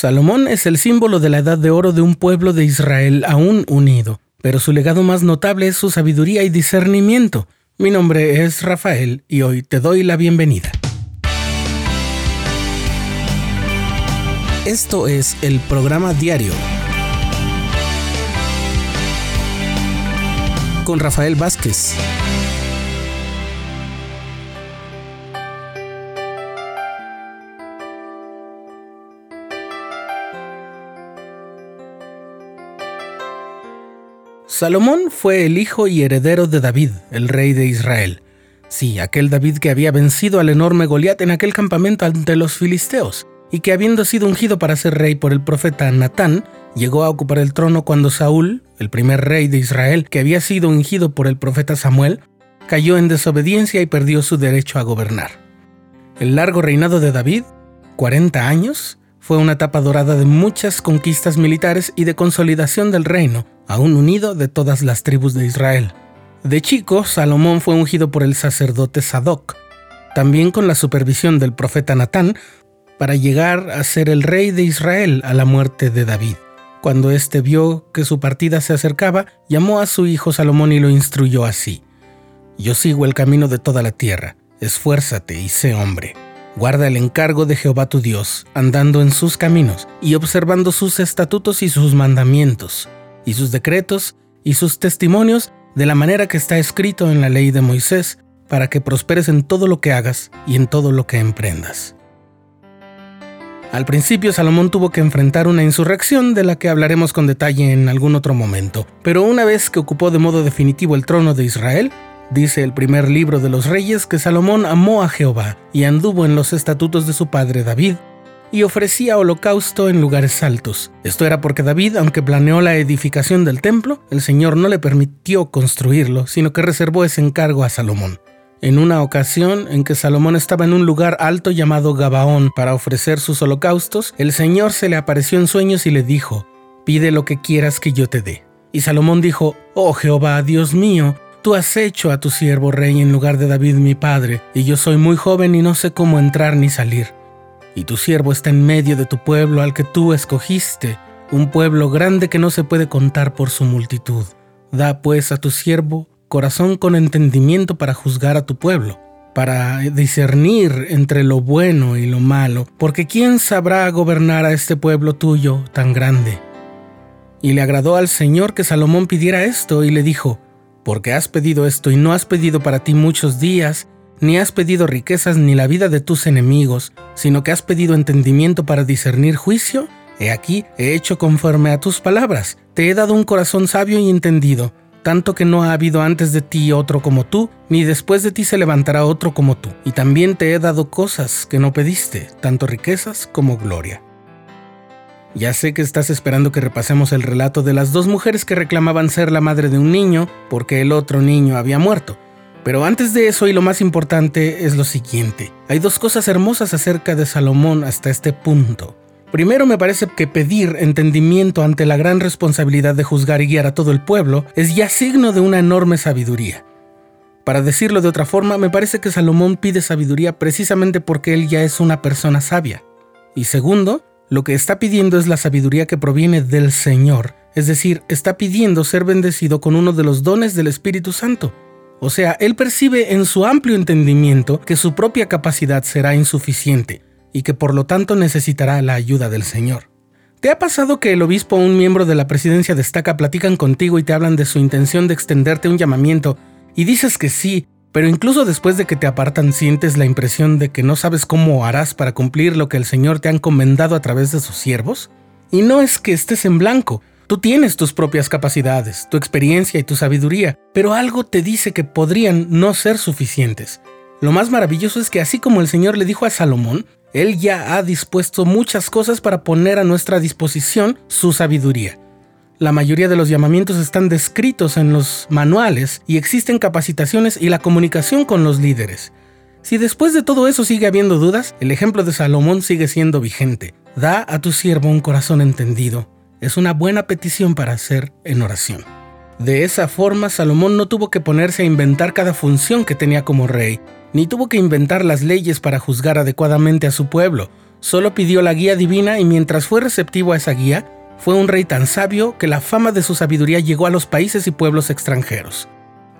Salomón es el símbolo de la edad de oro de un pueblo de Israel aún unido, pero su legado más notable es su sabiduría y discernimiento. Mi nombre es Rafael y hoy te doy la bienvenida. Esto es el programa diario con Rafael Vázquez. Salomón fue el hijo y heredero de David, el rey de Israel. Sí, aquel David que había vencido al enorme Goliat en aquel campamento ante los filisteos, y que habiendo sido ungido para ser rey por el profeta Natán, llegó a ocupar el trono cuando Saúl, el primer rey de Israel, que había sido ungido por el profeta Samuel, cayó en desobediencia y perdió su derecho a gobernar. El largo reinado de David, 40 años, fue una etapa dorada de muchas conquistas militares y de consolidación del reino, aún unido de todas las tribus de Israel. De chico, Salomón fue ungido por el sacerdote Sadoc, también con la supervisión del profeta Natán, para llegar a ser el rey de Israel a la muerte de David. Cuando éste vio que su partida se acercaba, llamó a su hijo Salomón y lo instruyó así. Yo sigo el camino de toda la tierra, esfuérzate y sé hombre. Guarda el encargo de Jehová tu Dios, andando en sus caminos y observando sus estatutos y sus mandamientos, y sus decretos y sus testimonios de la manera que está escrito en la ley de Moisés, para que prosperes en todo lo que hagas y en todo lo que emprendas. Al principio Salomón tuvo que enfrentar una insurrección de la que hablaremos con detalle en algún otro momento, pero una vez que ocupó de modo definitivo el trono de Israel, Dice el primer libro de los reyes que Salomón amó a Jehová y anduvo en los estatutos de su padre David y ofrecía holocausto en lugares altos. Esto era porque David, aunque planeó la edificación del templo, el Señor no le permitió construirlo, sino que reservó ese encargo a Salomón. En una ocasión en que Salomón estaba en un lugar alto llamado Gabaón para ofrecer sus holocaustos, el Señor se le apareció en sueños y le dijo, pide lo que quieras que yo te dé. Y Salomón dijo, Oh Jehová, Dios mío, Tú has hecho a tu siervo rey en lugar de David mi padre, y yo soy muy joven y no sé cómo entrar ni salir. Y tu siervo está en medio de tu pueblo al que tú escogiste, un pueblo grande que no se puede contar por su multitud. Da pues a tu siervo corazón con entendimiento para juzgar a tu pueblo, para discernir entre lo bueno y lo malo, porque ¿quién sabrá gobernar a este pueblo tuyo tan grande? Y le agradó al Señor que Salomón pidiera esto y le dijo, porque has pedido esto y no has pedido para ti muchos días, ni has pedido riquezas ni la vida de tus enemigos, sino que has pedido entendimiento para discernir juicio, he aquí, he hecho conforme a tus palabras, te he dado un corazón sabio y entendido, tanto que no ha habido antes de ti otro como tú, ni después de ti se levantará otro como tú, y también te he dado cosas que no pediste, tanto riquezas como gloria. Ya sé que estás esperando que repasemos el relato de las dos mujeres que reclamaban ser la madre de un niño porque el otro niño había muerto. Pero antes de eso y lo más importante es lo siguiente. Hay dos cosas hermosas acerca de Salomón hasta este punto. Primero me parece que pedir entendimiento ante la gran responsabilidad de juzgar y guiar a todo el pueblo es ya signo de una enorme sabiduría. Para decirlo de otra forma, me parece que Salomón pide sabiduría precisamente porque él ya es una persona sabia. Y segundo, lo que está pidiendo es la sabiduría que proviene del Señor, es decir, está pidiendo ser bendecido con uno de los dones del Espíritu Santo. O sea, él percibe en su amplio entendimiento que su propia capacidad será insuficiente y que por lo tanto necesitará la ayuda del Señor. ¿Te ha pasado que el obispo o un miembro de la presidencia destaca platican contigo y te hablan de su intención de extenderte un llamamiento y dices que sí, pero incluso después de que te apartan sientes la impresión de que no sabes cómo harás para cumplir lo que el Señor te ha encomendado a través de sus siervos. Y no es que estés en blanco, tú tienes tus propias capacidades, tu experiencia y tu sabiduría, pero algo te dice que podrían no ser suficientes. Lo más maravilloso es que así como el Señor le dijo a Salomón, Él ya ha dispuesto muchas cosas para poner a nuestra disposición su sabiduría. La mayoría de los llamamientos están descritos en los manuales y existen capacitaciones y la comunicación con los líderes. Si después de todo eso sigue habiendo dudas, el ejemplo de Salomón sigue siendo vigente. Da a tu siervo un corazón entendido. Es una buena petición para hacer en oración. De esa forma, Salomón no tuvo que ponerse a inventar cada función que tenía como rey, ni tuvo que inventar las leyes para juzgar adecuadamente a su pueblo. solo pidió la guía divina y mientras fue receptivo a esa guía, fue un rey tan sabio que la fama de su sabiduría llegó a los países y pueblos extranjeros.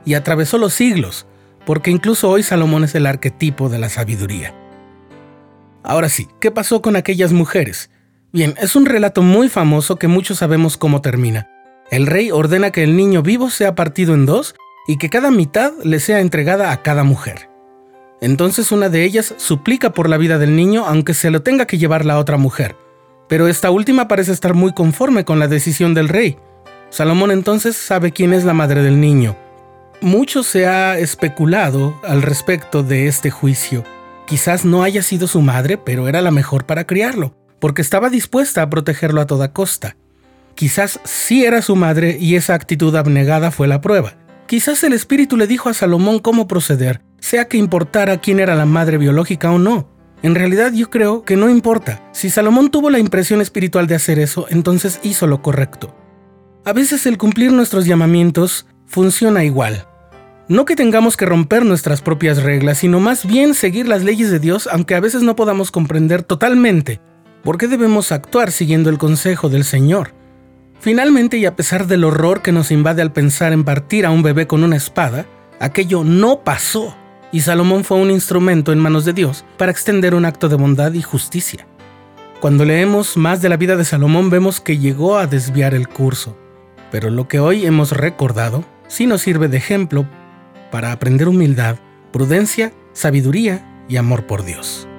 Y atravesó los siglos, porque incluso hoy Salomón es el arquetipo de la sabiduría. Ahora sí, ¿qué pasó con aquellas mujeres? Bien, es un relato muy famoso que muchos sabemos cómo termina. El rey ordena que el niño vivo sea partido en dos y que cada mitad le sea entregada a cada mujer. Entonces una de ellas suplica por la vida del niño aunque se lo tenga que llevar la otra mujer, pero esta última parece estar muy conforme con la decisión del rey. Salomón entonces sabe quién es la madre del niño. Mucho se ha especulado al respecto de este juicio. Quizás no haya sido su madre, pero era la mejor para criarlo, porque estaba dispuesta a protegerlo a toda costa. Quizás sí era su madre y esa actitud abnegada fue la prueba. Quizás el espíritu le dijo a Salomón cómo proceder, sea que importara quién era la madre biológica o no. En realidad yo creo que no importa. Si Salomón tuvo la impresión espiritual de hacer eso, entonces hizo lo correcto. A veces el cumplir nuestros llamamientos funciona igual. No que tengamos que romper nuestras propias reglas, sino más bien seguir las leyes de Dios, aunque a veces no podamos comprender totalmente por qué debemos actuar siguiendo el consejo del Señor. Finalmente, y a pesar del horror que nos invade al pensar en partir a un bebé con una espada, aquello no pasó, y Salomón fue un instrumento en manos de Dios para extender un acto de bondad y justicia. Cuando leemos más de la vida de Salomón vemos que llegó a desviar el curso, pero lo que hoy hemos recordado sí nos sirve de ejemplo para aprender humildad, prudencia, sabiduría y amor por Dios.